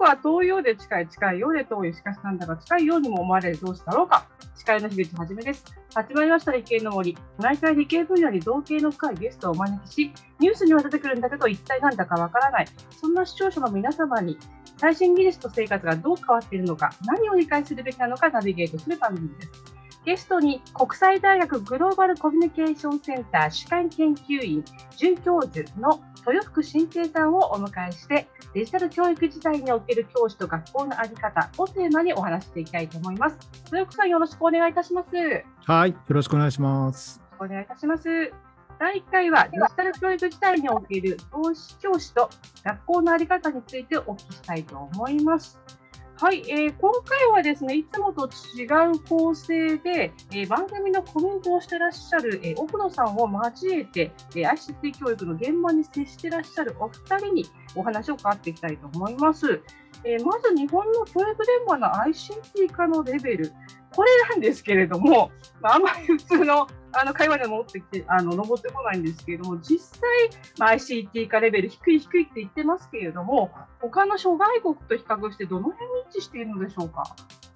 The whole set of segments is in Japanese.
くは遠いようで近い、近いようで遠い、しかしなんだか近いようにも思われる同士だろうか？司会の樋口はじめです。始まりました理系の森。毎回理系分野に同系の深いゲストをお招きし、ニュースには出てくるんだけど、一体なんだかわからない。そんな視聴者の皆様に、最新技術と生活がどう変わっているのか、何を理解するべきなのかナビゲートする番組です。ゲストに国際大学グローバルコミュニケーションセンター主幹研究員准教授の豊福新平さんをお迎えしてデジタル教育時代における教師と学校の在り方をテーマにお話していきたいと思います。豊福さんよろしくお願いいたします。はい、よろしくお願いします。お願いいたします。第1回はデジタル教育時代における教師教師と学校の在り方についてお聞きしたいと思います。はい、えー、今回はですね、いつもと違う構成で、えー、番組のコメントをしてらっしゃる、えー、奥野さんを交えて、えー、ICT 教育の現場に接してらっしゃるお二人にお話を伺っていきたいと思います。えー、まず日本の教育現場の ICT 化のレベル、これなんですけれども、まあ、あんまり普通のあの会話で戻ってきて、あの登ってこないんですけれども、実際、まあ、ICT 化レベル低い低いって言ってますけれども、他の諸外国と比較して、どの辺に位置しているのでしょうか？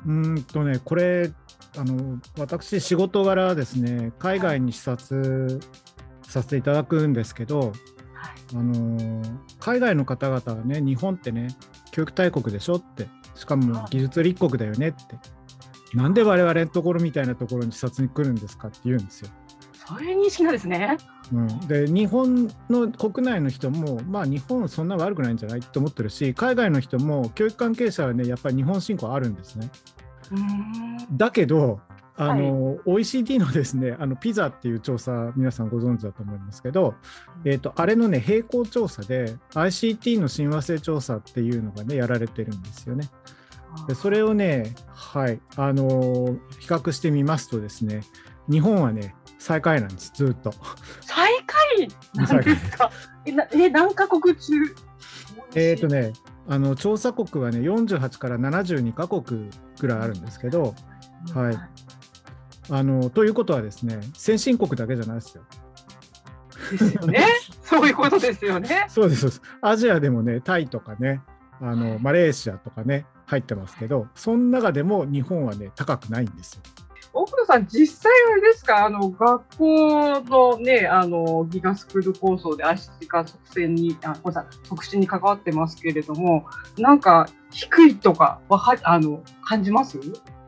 うんとね、これ、あの私、仕事柄ですね、海外に視察させていただくんですけど、はい、あの海外の方々はね、日本ってね、教育大国でしょって、しかも技術立国だよねって。なんで我々のところみたいなところに視察に来るんですかって言うんですよ。そういう認識なんですね。うん、で日本の国内の人も、まあ、日本そんな悪くないんじゃないと思ってるし海外の人も教育関係者はねやっぱり日本侵攻あるんですね。だけどあの、はい、OECD のですねあのピザっていう調査皆さんご存知だと思いますけど、えーと、あれのね並行調査で ICT の親和性調査っていうのがねやられてるんですよね。でそれをね、はいあのー、比較してみますとですね、日本はね、最下位なんです、ずっと。最下位なんですか？え、何カ国中？えっ、とね、あの調査国はね、48から72カ国ぐらいあるんですけど、はい。あのということはですね、先進国だけじゃないですよ。ですよね。そういうことですよね。そうです。アジアでもね、タイとかね、あのマレーシアとかね、入ってますけど、その中でも日本はね、高くないんですよ。奥野さん、実際あれですか、あの学校のね、あのギガスクール構想で ICT 化促進に、あごめんなさい、促進に関わってますけれども、なんか低いとかははあの感じます？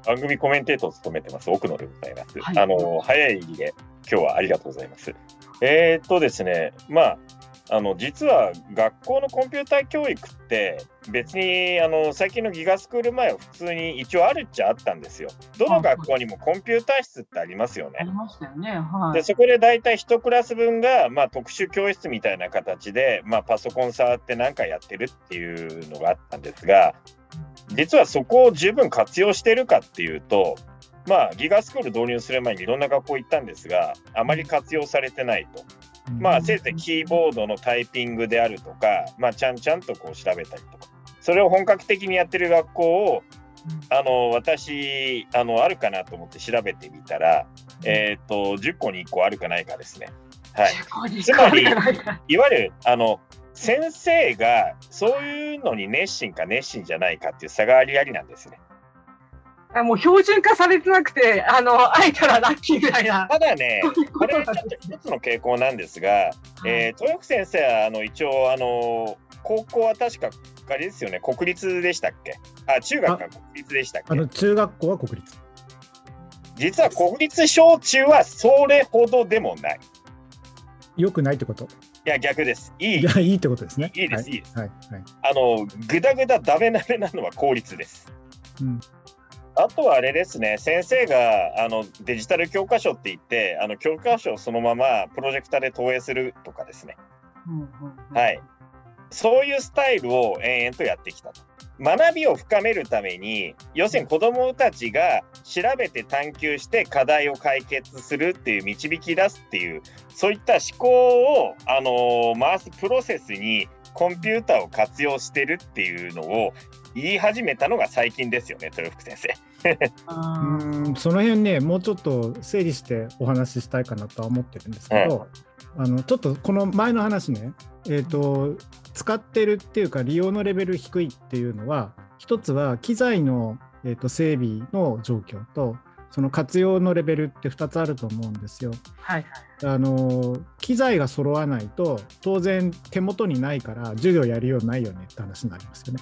番組コメンテーターを務めてます、奥野でございます。はい、あの早い入りで、今日はありがとうございます。えー、っとですね、まあ、あの実は学校のコンピューター教育って別にあの最近のギガスクール前は普通に一応あるっちゃあったんですよ。どの学校にもコンピューター室ってありますよね。ありましたよね。はい、でそこで大体1クラス分が、まあ、特殊教室みたいな形で、まあ、パソコン触って何かやってるっていうのがあったんですが実はそこを十分活用してるかっていうとまあギガスクール導入する前にいろんな学校行ったんですがあまり活用されてないと。まあ、せいぜいキーボードのタイピングであるとか、まあ、ちゃんちゃんとこう調べたりとか、それを本格的にやってる学校を、あの私あの、あるかなと思って調べてみたら、えっ、ー、と、10個に1個あるかないかですね。はい、つまり、いわゆるあの先生がそういうのに熱心か熱心じゃないかっていう差がありありなんですね。もう標準化されてなくて、あの、会えたらラッキーぐらいな。ただね、これはちょっと一つの傾向なんですが、はい、えー、豊福先生は、あの、一応、あの、高校は確か、あれですよね、国立でしたっけ？あ、中学か国立でしたっけ？あの、中学校は国立。実は国立小中はそれほどでもない。よくないってこと？いや、逆です。いい。いや、いいってことですね。いいです、いいです。はい。はい、あの、ぐだぐだダメダメなのは公立です。うん。あとはあれですね、先生があのデジタル教科書って言って、あの教科書をそのままプロジェクターで投影するとかですね、はい、そういうスタイルを延々とやってきたと。学びを深めるために、要するに子どもたちが調べて探求して課題を解決するっていう、導き出すっていう、そういった思考を、あのー、回すプロセスにコンピューターを活用してるっていうのを言い始めたのが最近ですよね、豊福先生。うんその辺ね、もうちょっと整理してお話ししたいかなとは思ってるんですけど、うん、あのちょっとこの前の話ね、えーと、使ってるっていうか利用のレベル低いっていうのは一つは機材の、えーと、整備の状況とその活用のレベルって2つあると思うんですよ。はい、あの機材が揃わないと当然手元にないから授業やるようないよねって話になりますよね。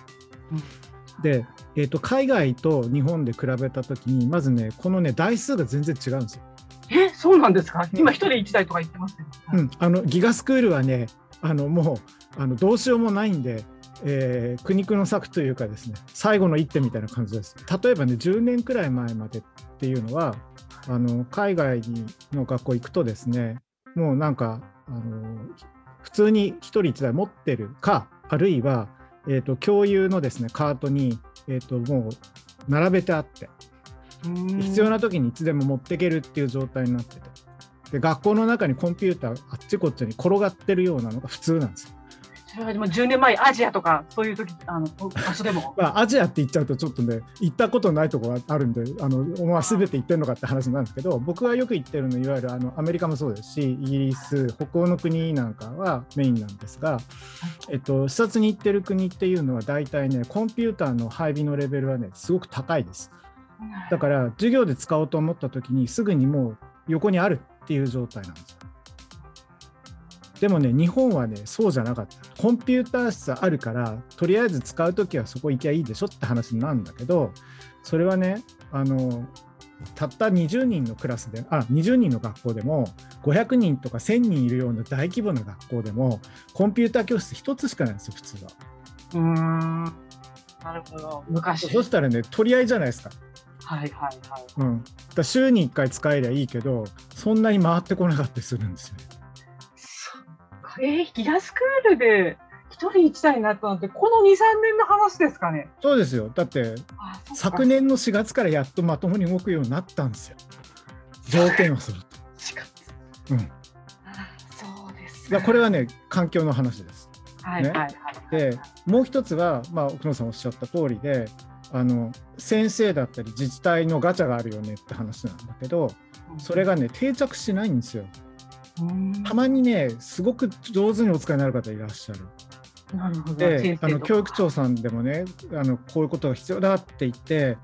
うん、で、えーと、海外と日本で比べた時にまずねこのね台数が全然違うんですよ。えそうなんですか？今1人1台とか言ってますけど、うん、あのギガスクールはねあのもうあのどうしようもないんで、えー、苦肉の策というかですね最後の一手みたいな感じです。例えばね10年くらい前までっていうのはあの海外の学校行くとですねもうなんかあの普通に1人1台持ってるかあるいは、えーと、共有のですねカートに、えーと、ともう並べてあって必要な時にいつでも持っていけるっていう状態になっててで学校の中にコンピューターあっちこっちに転がってるようなのが普通なんですよ。それはでも10年前アジアとかそういう時あの場所でも、まあ、アジアって言っちゃうとちょっとね行ったことないところがあるんであのお前全て行ってるのかって話なんですけど僕はよく行ってるのいわゆるあのアメリカもそうですしイギリス北欧の国なんかはメインなんですが、えっと、視察に行ってる国っていうのは大体ねコンピューターの配備のレベルはねすごく高いです。だから授業で使おうと思った時にすぐにもう横にあるっていう状態なんですでもね日本はねそうじゃなかったコンピューター室あるからとりあえず使う時はそこ行きゃいいでしょって話なんだけどそれはねあのたった20人のクラスであ20人の学校でも500人とか1000人いるような大規模な学校でもコンピューター教室1つしかないんですよ普通は。うんなるほど昔そしたらね取り合いじゃないですか。はいはいはい。うん、だ週に1回使えりゃいいけどそんなに回ってこなかったりするんですよね。えー、ギガスクールで1人1台になったのってこの23年の話ですかね？そうですよ。だって昨年の4月からやっとまともに動くようになったんですよ。条件をすると。4月うん。そうですか。これはね環境の話です。はいはいはい、でもう一つは、まあ、奥野さんおっしゃった通りであの先生だったり自治体のガチャがあるよねって話なんだけどそれがね定着しないんですよ。たまにねすごく上手にお使いになる方いらっしゃる。なるほどであの教育長さんでもねあのこういうことが必要だって言って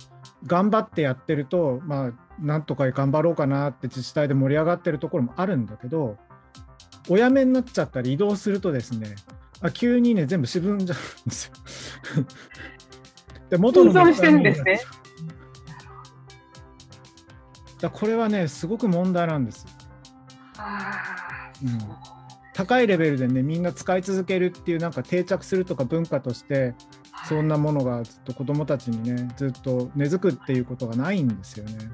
頑張ってやってるとまあなんとか頑張ろうかなって自治体で盛り上がってるところもあるんだけどお辞めになっちゃったり移動するとですねあ急にね全部渋んじゃうんですよ。で元のしてるんですね。だこれはねすごく問題なんです。うん、高いレベルでねみんな使い続けるっていうなんか定着するとか文化としてそんなものがずっと子どもたちにねずっと根付くっていうことがないんですよね。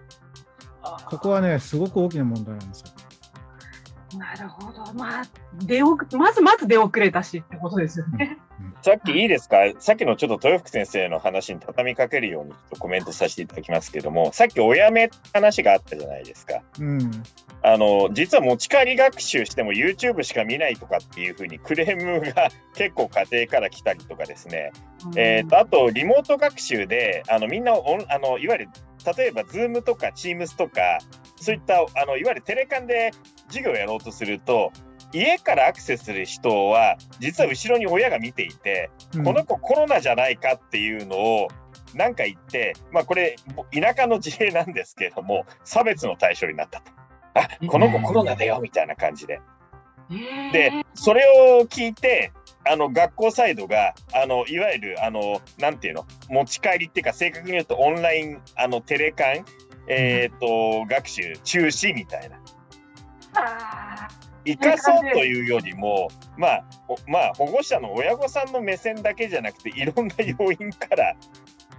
ここはねすごく大きな問題なんですよ。なるほど。まあ、出遅まずまず出遅れたしってことですよね。さっきいいですか？さっきのちょっと豊福先生の話に畳みかけるようにコメントさせていただきますけども、さっきおやめって話があったじゃないですか。うん、あの実は持ち帰り学習しても YouTube しか見ないとかっていうふうにクレームが 結構家庭から来たりとかですね、うん、えーと、あとリモート学習であのみんなオンあのいわゆる例えば Zoom とか Teams とかそういったあのいわゆるテレカンで授業をやろうとすると家からアクセスする人は実は後ろに親が見ていて、うん、この子コロナじゃないかっていうのを何か言って、まあ、これ田舎の事例なんですけれども差別の対象になったと。あこの子コロナだよみたいな感じで。でそれを聞いてあの学校サイドがあのいわゆるあのなんていうの？持ち帰りっていうか正確に言うとオンラインあのテレカン、えーと、と学習中止みたいな。生かそうというよりも、まあ、まあ、保護者の親御さんの目線だけじゃなくて、いろんな要因から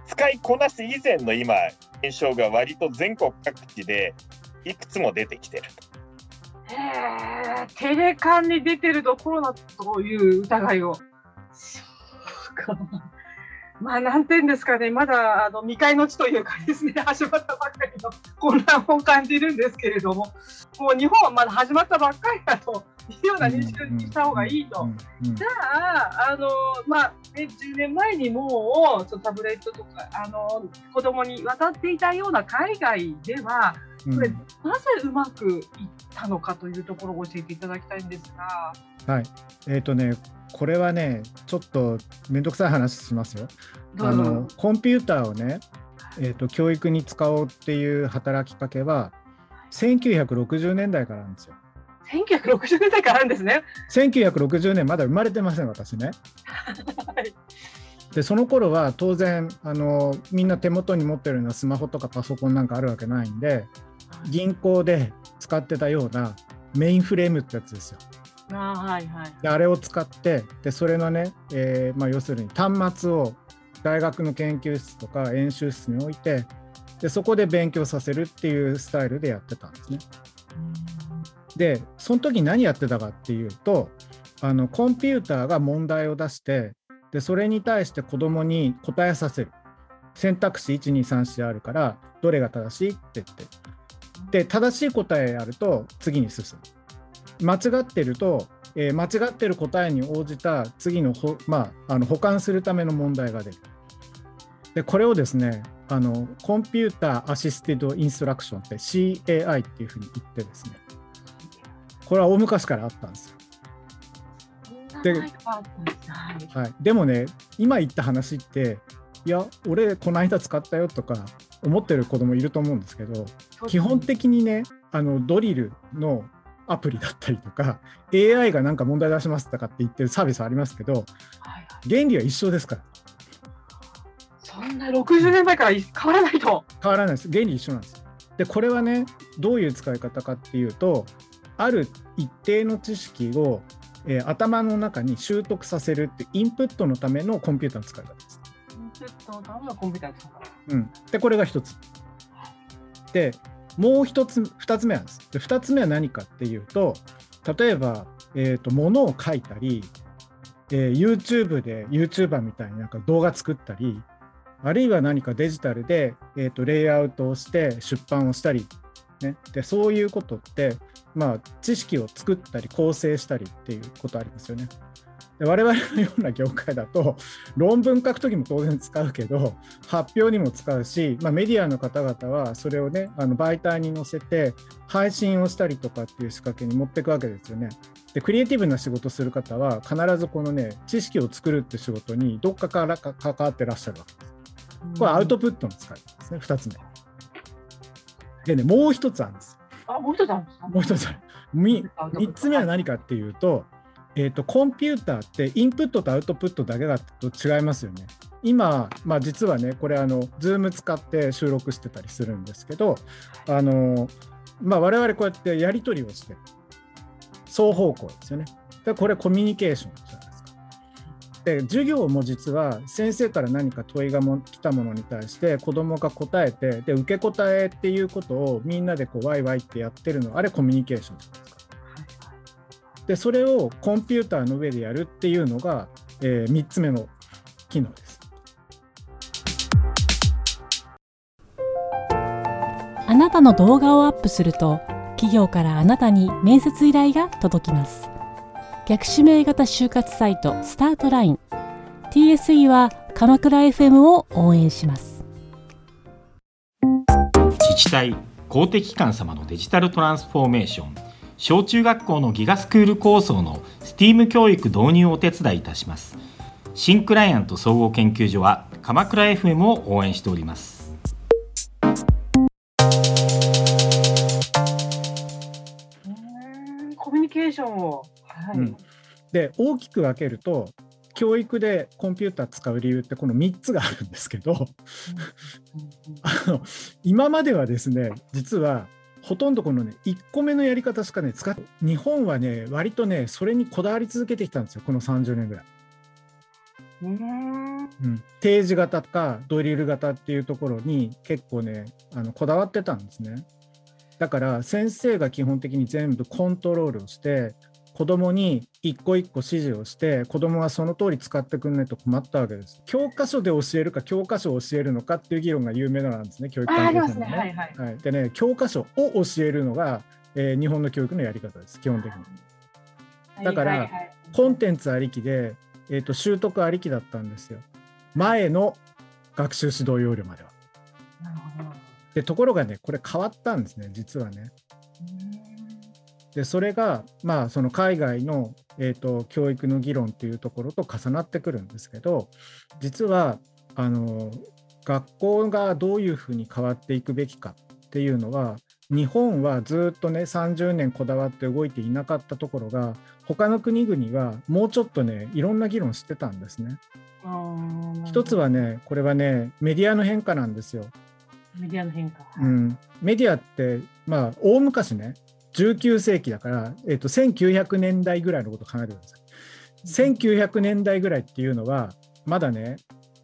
使いこなす以前の今、現象が割と全国各地でいくつも出てきてる。へテレカンに出てるとコロナという疑いを。そうか。まあ、なんていうんですかね、まだあの未開の地というかですね、始まったばっかりの混乱を感じるんですけれども、もう日本はまだ始まったばっかりだとような認識にした方がいいと。じゃあ、あのまあね、10年前にもうタブレットとかあの子供に渡っていたような海外では、これ、なぜうまくいったのかというところを教えていただきたいんですが。はいえーとね、これはね、ちょっと面倒くさい話しますよ。あのコンピューターをね、えーと、教育に使おうっていう働きかけは、1960年代からなんですよ。1960年代からあるんですね。1960年まだ生まれてません、私ね。はい、でその頃は当然あのみんな手元に持ってるようなスマホとかパソコンなんかあるわけないんで銀行で使ってたようなメインフレームってやつですよ。あ,、はいはい、であれを使ってでそれのね、えーまあ、要するに端末を大学の研究室とか演習室に置いてでそこで勉強させるっていうスタイルでやってたんですね。でその時何やってたかっていうとあのコンピューターが問題を出してでそれに対して子どもに答えさせる。選択肢1234あるからどれが正しいって言って。で正しい答えやると次に進む。間違ってると、えー、間違ってる答えに応じた次のほ、まあ、あの保管するための問題が出る。でこれをですねあの computer assisted instruction って CAI っていうふうに言ってですねこれは大昔からあったんですよ。で,、はい、でもね今言った話っていや俺この間使ったよとか思ってる子供いると思うんですけど基本的にねあのドリルのアプリだったりとか AI が何か問題出しますとかって言ってるサービスありますけど、原理は一緒ですから。そんな60年前から変わらないと。変わらないです。原理一緒なんです。でこれはねどういう使い方かっていうとある一定の知識を、えー、頭の中に習得させるってインプットのためのコンピューターの使い方です。インプットのためのコンピューターですか、うん、でこれが一つ。でもう一つ二つ目なんです。で二つ目は何かっていうと例えば、えーと、物を書いたり、えー、YouTube で YouTuber みたいになんか動画作ったりあるいは何かデジタルで、えーとレイアウトをして出版をしたりね、でそういうことって、まあ、知識を作ったり構成したりっていうことありますよね。で我々のような業界だと論文書くときも当然使うけど発表にも使うし、まあ、メディアの方々はそれをねあの媒体に載せて配信をしたりとかっていう仕掛けに持っていくわけですよね。でクリエイティブな仕事する方は必ずこのね知識を作るって仕事にどっかから関わってらっしゃるわけです。これアウトプットの使いですね2つ目。でね、もう一つあるんです。あ、もう一つあるんですか？もう一つある。3つ目は何かっていうと、えーと、コンピューターってインプットとアウトプットだけだと違いますよね。今、まあ、実はね、これあの、Zoom 使って収録してたりするんですけど、あのまあ、我々こうやってやり取りをして、双方向ですよね。でこれコミュニケーションじゃないで授業も実は先生から何か問いがも来たものに対して子どもが答えてで受け答えっていうことをみんなでこうワイワイってやってるのあれコミュニケーションじゃないですか。でそれをコンピューターの上でやるっていうのが、えー、3つ目の機能です。あなたの動画をアップすると企業からあなたに面接依頼が届きます。逆指名型就活サイトスタートライン。TSE は鎌倉 FM を応援します。自治体公的機関様のデジタルトランスフォーメーション。小中学校のギガスクール構想の STEAM 教育導入をお手伝いいたします。新クライアント総合研究所は鎌倉 FM を応援しております。コミュニケーションをはい、うん、で大きく分けると教育でコンピューター使う理由ってこの3つがあるんですけど あの今まではですね実はほとんどこのね1個目のやり方しかね使って日本はね割とねそれにこだわり続けてきたんですよこの30年ぐらい。うん、定時型かドリル型っていうところに結構ねあのこだわってたんですね。だから先生が基本的に全部コントロールをして子供に一個一個指示をして子供がその通り使ってくんないと困ったわけです。教科書で教えるか教科書を教えるのかっていう議論が有名なんですね教育関係者のね。はいはいはい、でね教科書を教えるのが、えー、日本の教育のやり方です基本的に。だから、コンテンツありきで、えーと、習得ありきだったんですよ。前の学習指導要領までは。でところがねこれ変わったんですね実はね。でそれがまあその海外の、えーと、教育の議論っていうところと重なってくるんですけど実はあの学校がどういうふうに変わっていくべきかっていうのは日本はずっとね30年こだわって動いていなかったところが他の国々はもうちょっとねいろんな議論してたんですね。一つはねこれはねメディアの変化なんですよ。メディアの変化、うん、メディアってまあ大昔ね19世紀だから、えーと、1900年代ぐらいのことを考えてください。1900年代ぐらいっていうのはまだね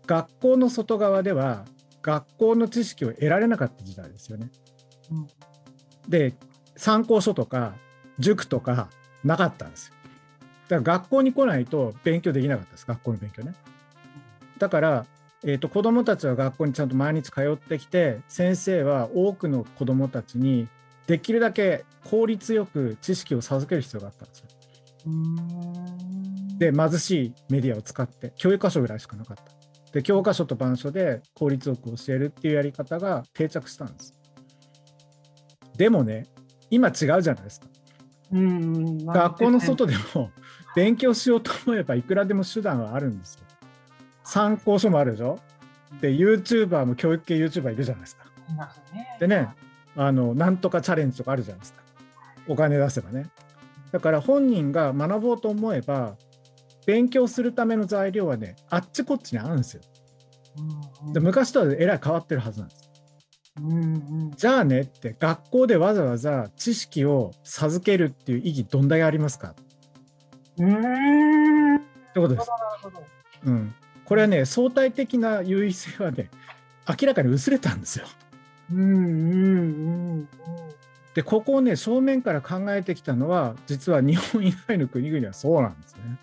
学校の外側では学校の知識を得られなかった時代ですよね。うん、で参考書とか塾とかなかったんですよ。だから学校に来ないと勉強できなかったです学校の勉強ね。だから、えーと、子どもたちは学校にちゃんと毎日通ってきて先生は多くの子どもたちにできるだけ効率よく知識を授ける必要があったんですよ。で貧しいメディアを使って教育科書ぐらいしかなかった。で教科書と板書で効率よく教えるっていうやり方が定着したんです。でもね今違うじゃないですか。うん学校の外でも勉強しようと思えばいくらでも手段はあるんですよ。参考書もあるでしょ？で YouTuber も教育系 YouTuber いるじゃないですか。でねあのなんとかチャレンジとかあるじゃないですかお金出せばね。だから本人が学ぼうと思えば勉強するための材料はねあっちこっちにあるんですよ。で昔とはえらい変わってるはずなんです。じゃあねって学校でわざわざ知識を授けるっていう意義どんだけありますか？うんってことです。うん、これはね相対的な優位性はね明らかに薄れたんですよ。うんうんうんでここをね正面から考えてきたのは実は日本以外の国々はそうなんですね。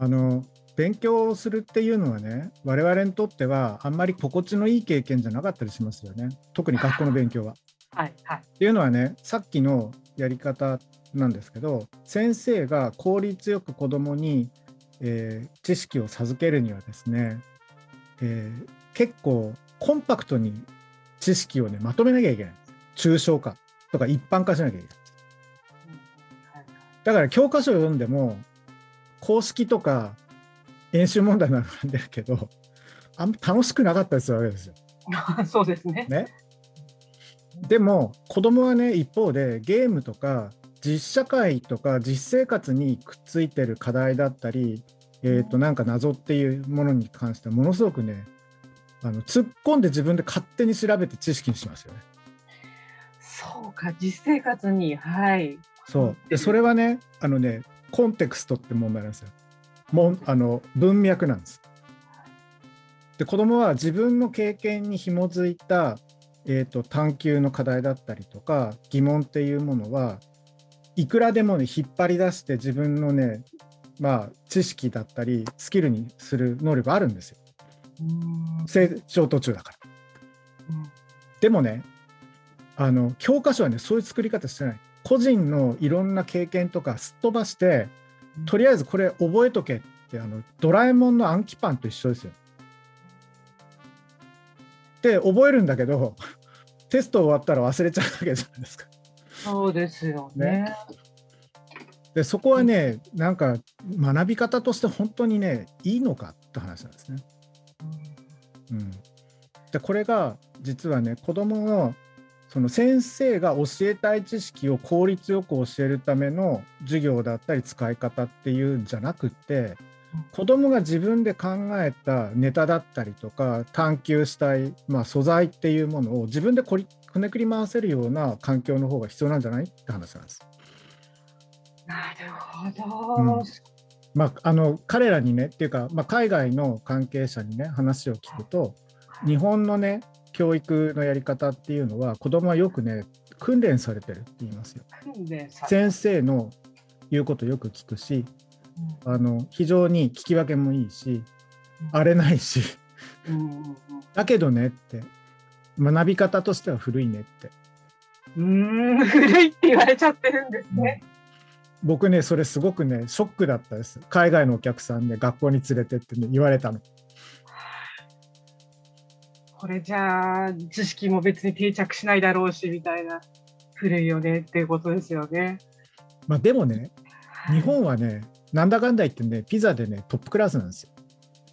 あの勉強するっていうのはね我々にとってはあんまり心地のいい経験じゃなかったりしますよね特に学校の勉強は。はいはい、っていうのはねさっきのやり方なんですけど先生が効率よく子どもに、えー、知識を授けるにはですね、えー、結構コンパクトに知識をねまとめなきゃいけない抽象化とか一般化しなきゃいけない。だから教科書を読んでも公式とか演習問題並んでるけど、あんま楽しくなかったりするわけですよ。そうですね。ねでも子供はね一方でゲームとか実社会とか実生活にくっついてる課題だったり、えー、となんか謎っていうものに関してはものすごくねあの突っ込んで自分で勝手に調べて知識にしますよね。そうか実生活にはいそうでそれはねあのねコンテクストって問題なんですよ。もあの文脈なんです。で子供は自分の経験に紐づいた、えーと、探究の課題だったりとか疑問っていうものはいくらでもね引っ張り出して自分のねまあ知識だったりスキルにする能力あるんですよ。成長途中だから。でもねあの教科書はねそういう作り方してない。個人のいろんな経験とかすっ飛ばしてとりあえずこれ覚えとけってあのドラえもんの暗記パンと一緒ですよ。で覚えるんだけど テスト終わったら忘れちゃうわけじゃないですか。そうですよね。ねでそこはねなんか学び方として本当にねいいのかって話なんですね。うん、でこれが実はね子どものその先生が教えたい知識を効率よく教えるための授業だったり使い方っていうんじゃなくて子どもが自分で考えたネタだったりとか探求したい、まあ、素材っていうものを自分でこねくり回せるような環境の方が必要なんじゃない？って話なんです。なるほど、うんまあ、あの彼らにねっていうか、まあ、海外の関係者にね話を聞くと日本のね教育のやり方っていうのは子供はよくね訓練されてるって言いますよ。先生の言うことよく聞くし、うん、あの非常に聞き分けもいいし、うん、荒れないし、うん、だけどねって学び方としては古いねって。うん古いって言われちゃってるんですね。僕ねそれすごくねショックだったです海外のお客さんで、ね、学校に連れてってね言われたの。これじゃあ知識も別に定着しないだろうしみたいな古いよねっていうことですよね。まあでもね日本はねなんだかんだ言ってねピザでねトップクラスなんですよ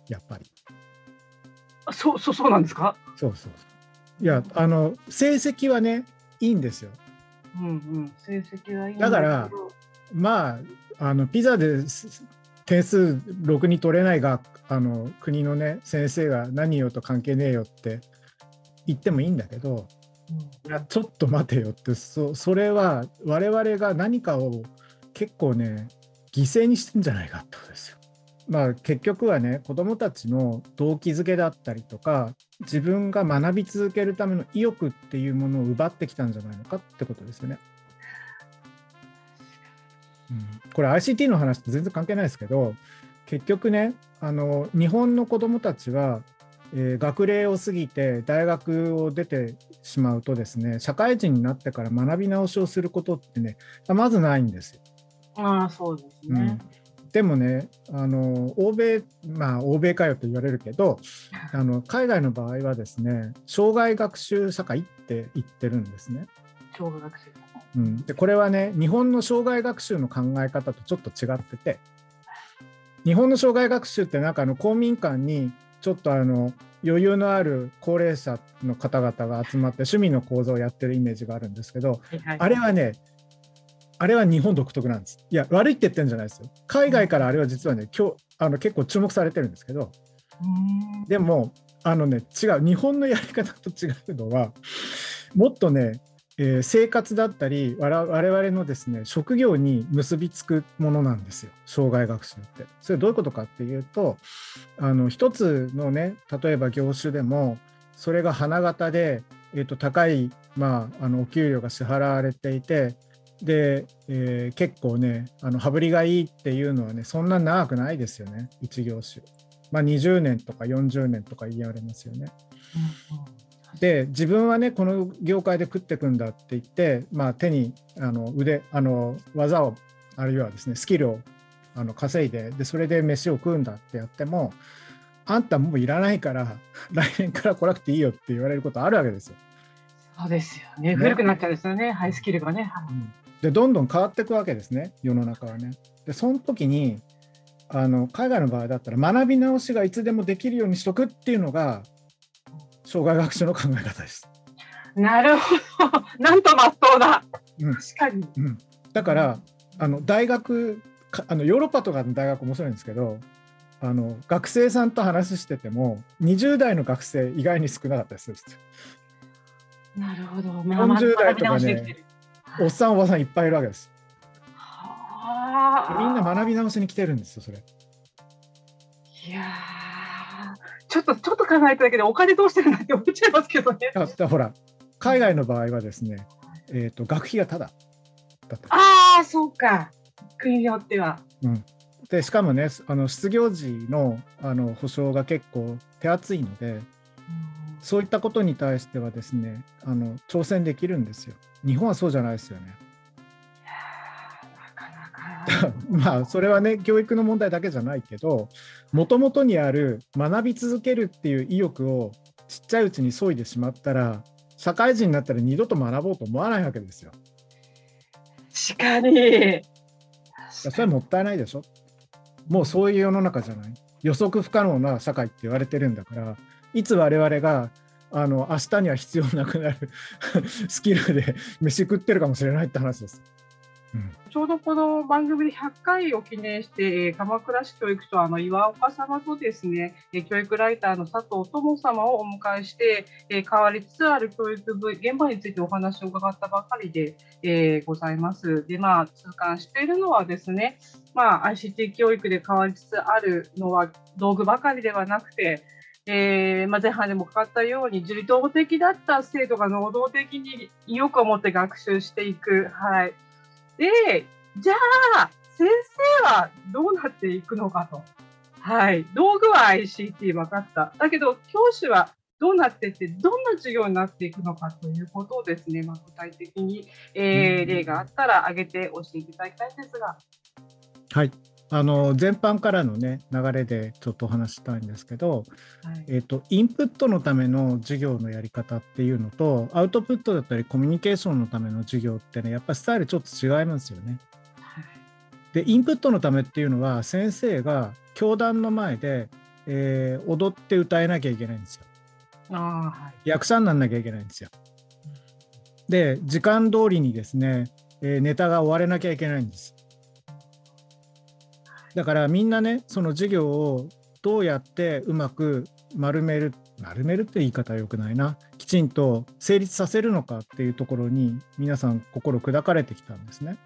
やっぱり。あそうそうそうなんですか？そうそういやあの成績はねいいんですよ。うんうん、成績はいいだからまああのピザで点数ろくに取れないがあの国のね先生が何よと関係ねえよって言ってもいいんだけど、うん、いやちょっと待てよってそそれは我々が何かを結構ね犠牲にしてんじゃないかってことですよ。まあ、結局はね子どもたちの動機づけだったりとか自分が学び続けるための意欲っていうものを奪ってきたんじゃないのかってことですよね。うん、これ ICT の話と全然関係ないですけど結局ねあの日本の子どもたちは、えー、学齢を過ぎて大学を出てしまうとですね社会人になってから学び直しをすることってねまずないんですよ。あそうですね、うんでもねあの欧米まあ欧米かよと言われるけど あの海外の場合はですね障害学習社会って言ってるんですね。障害学習うん、でこれはね日本の障害学習の考え方とちょっと違ってて日本の障害学習ってなんかあの公民館にちょっとあの余裕のある高齢者の方々が集まって趣味の講座をやってるイメージがあるんですけど、はいはい、あれはねあれは日本独特なんです。いや、悪いって言ってるんじゃないですよ。海外からあれは実はね、今日あの結構注目されてるんですけど、でも、あのね、違う、日本のやり方と違うのは、もっとね、えー、生活だったり我々のですね職業に結びつくものなんですよ障害学習って。それどういうことかっていうとあの一つのね例えば業種でもそれが花形で、えー、と高い、まあ、あのお給料が支払われていてで、えー、結構ねあの羽振りがいいっていうのはねそんな長くないですよね一業種。まあ、20年とか40年とか言われますよね。で自分はねこの業界で食っていくんだって言って、まあ、手にあの腕あの技をあるいはですねスキルをあの稼いででそれで飯を食うんだってやってもあんたもういらないから 来年から来なくていいよって言われることあるわけですよ。そうですよね。古くなっちゃうんですよね、ハイスキルがね。うんでどんどん変わっていくわけですね世の中はね。でその時にあの海外の場合だったら学び直しがいつでもできるようにしとくっていうのが障害学習の考え方です。なるほど。なんとまっとうだ、うん、確かに、うん、だからあの大学あのヨーロッパとかの大学面白いんですけどあの学生さんと話してても20代の学生意外に少なかったですなるほど、まあ、40代とかねおっさんおばさんいっぱいいるわけです。みんな学び直しに来てるんですよ、それ。いやちょっと、ちょっと考えただけでお金どうしてるんだって思っちゃいますけどね。だほら、海外の場合はですね、えーと、学費がただだったああ、そうか、国によっては。うん、でしかもね、あの失業時のあの保証が結構手厚いので、そういったことに対してはですね、あの挑戦できるんですよ。日本はそうじゃないですよね。まあそれはね教育の問題だけじゃないけどもともとにある学び続けるっていう意欲をちっちゃいうちに削いでしまったら社会人になったら二度と学ぼうと思わないわけですよ。確かに。それはもったいないでしょ。もうそういう世の中じゃない。予測不可能な社会って言われてるんだからいつ我々があの明日には必要なくなる スキルで飯食ってるかもしれないって話です。ちょうどこの番組で100回を記念して、鎌倉市教育とあの岩岡様とですね、教育ライターの佐藤智様をお迎えして、変わりつつある教育部現場についてお話を伺ったばかりで、えー、ございます。で、まあ、痛感しているのはですね、まあ、ICT 教育で変わりつつあるのは道具ばかりではなくて、えーまあ、前半でもかかったように受動的だった生徒が能動的に意欲を持って学習していく。はい、でじゃあ先生はどうなっていくのかと。はい、道具は ICT 分かった。だけど教師はどうなっていって、どんな授業になっていくのかということをですね、まあ、具体的に、えー、例があったら挙げて教えていただきたいんですが。はい。あの全般からの、ね、流れでちょっとお話したいんですけど、はい、えーと、インプットのための授業のやり方っていうのとアウトプットだったりコミュニケーションのための授業ってねやっぱスタイルちょっと違いますよね。はい、でインプットのためっていうのは先生が教壇の前で、えー、踊って歌えなきゃいけないんですよ。あはい、役者になんなきゃいけないんですよ。で時間通りにですね、えー、ネタが終われなきゃいけないんです。だからみんなねその授業をどうやってうまく丸める丸めるって言い方はよくないなきちんと成立させるのかっていうところに皆さん心砕かれてきたんですね。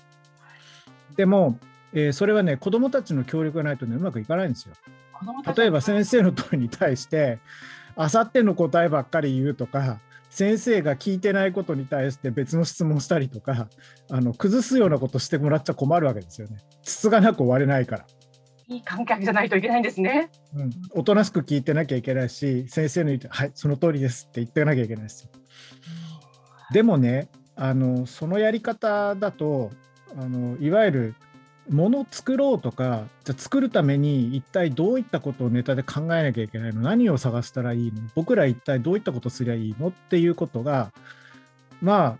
でも、えー、それはね子どもたちの協力がないとねうまくいかないんですよ。例えば先生の問いに対してあさっての答えばっかり言うとか先生が聞いてないことに対して別の質問したりとかあの崩すようなことしてもらっちゃ困るわけですよね。つがなく終われないから。いい観客じゃないといけないんですね。うん、おとなしく聞いてなきゃいけないし、先生の言って、はい、その通りですって言ってなきゃいけないですよ。でもね、あのそのやり方だとあの、いわゆるものを作ろうとか、じゃ作るために一体どういったことをネタで考えなきゃいけないの、何を探したらいいの、僕ら一体どういったことすりゃいいの？っていうことが、ま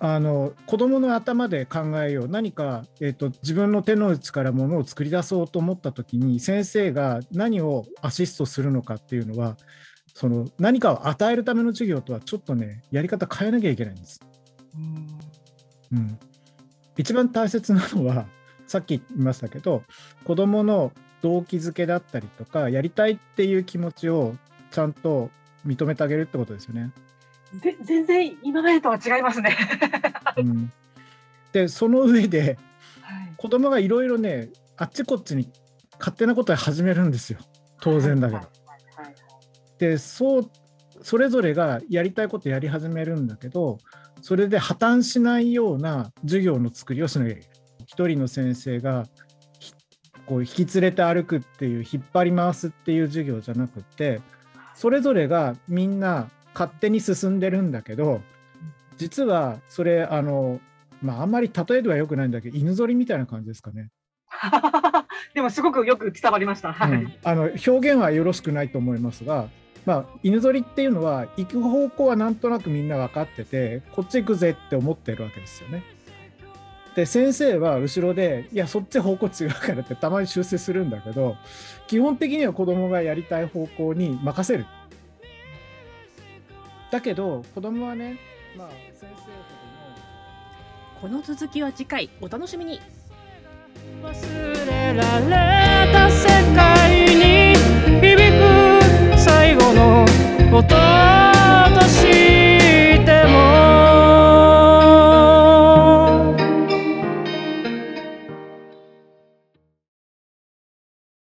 あ、あの子どもの頭で考えよう。何か、えーと、自分の手の内からものを作り出そうと思った時に先生が何をアシストするのかっていうのはその何かを与えるための授業とはちょっとねやり方変えなきゃいけないんです。うん、うん、一番大切なのはさっき言いましたけど子どもの動機づけだったりとかやりたいっていう気持ちをちゃんと認めてあげるってことですよね。ぜ全然今までとは違いますねうん、でその上で、はい、子供がいろいろねあっちこっちに勝手なことを始めるんですよ当然だけど。でそうそれぞれがやりたいことやり始めるんだけどそれで破綻しないような授業の作りをしなきゃいけない。一人の先生がこう引き連れて歩くっていう引っ張り回すっていう授業じゃなくてそれぞれがみんな勝手に進んでるんだけど実はそれあのまああんまり例えではよくないんだけど犬ぞりみたいな感じですかね。でもすごくよく伝わりました。はい、うん、あの表現はよろしくないと思いますが、まあ、犬ぞりっていうのは行く方向はなんとなくみんな分かっててこっち行くぜって思ってるわけですよね。で先生は後ろでいやそっち方向違うからってたまに修正するんだけど基本的には子供がやりたい方向に任せる。だけど子供はね、まあ、先生ほどのこの続きは次回お楽しみに。忘れられた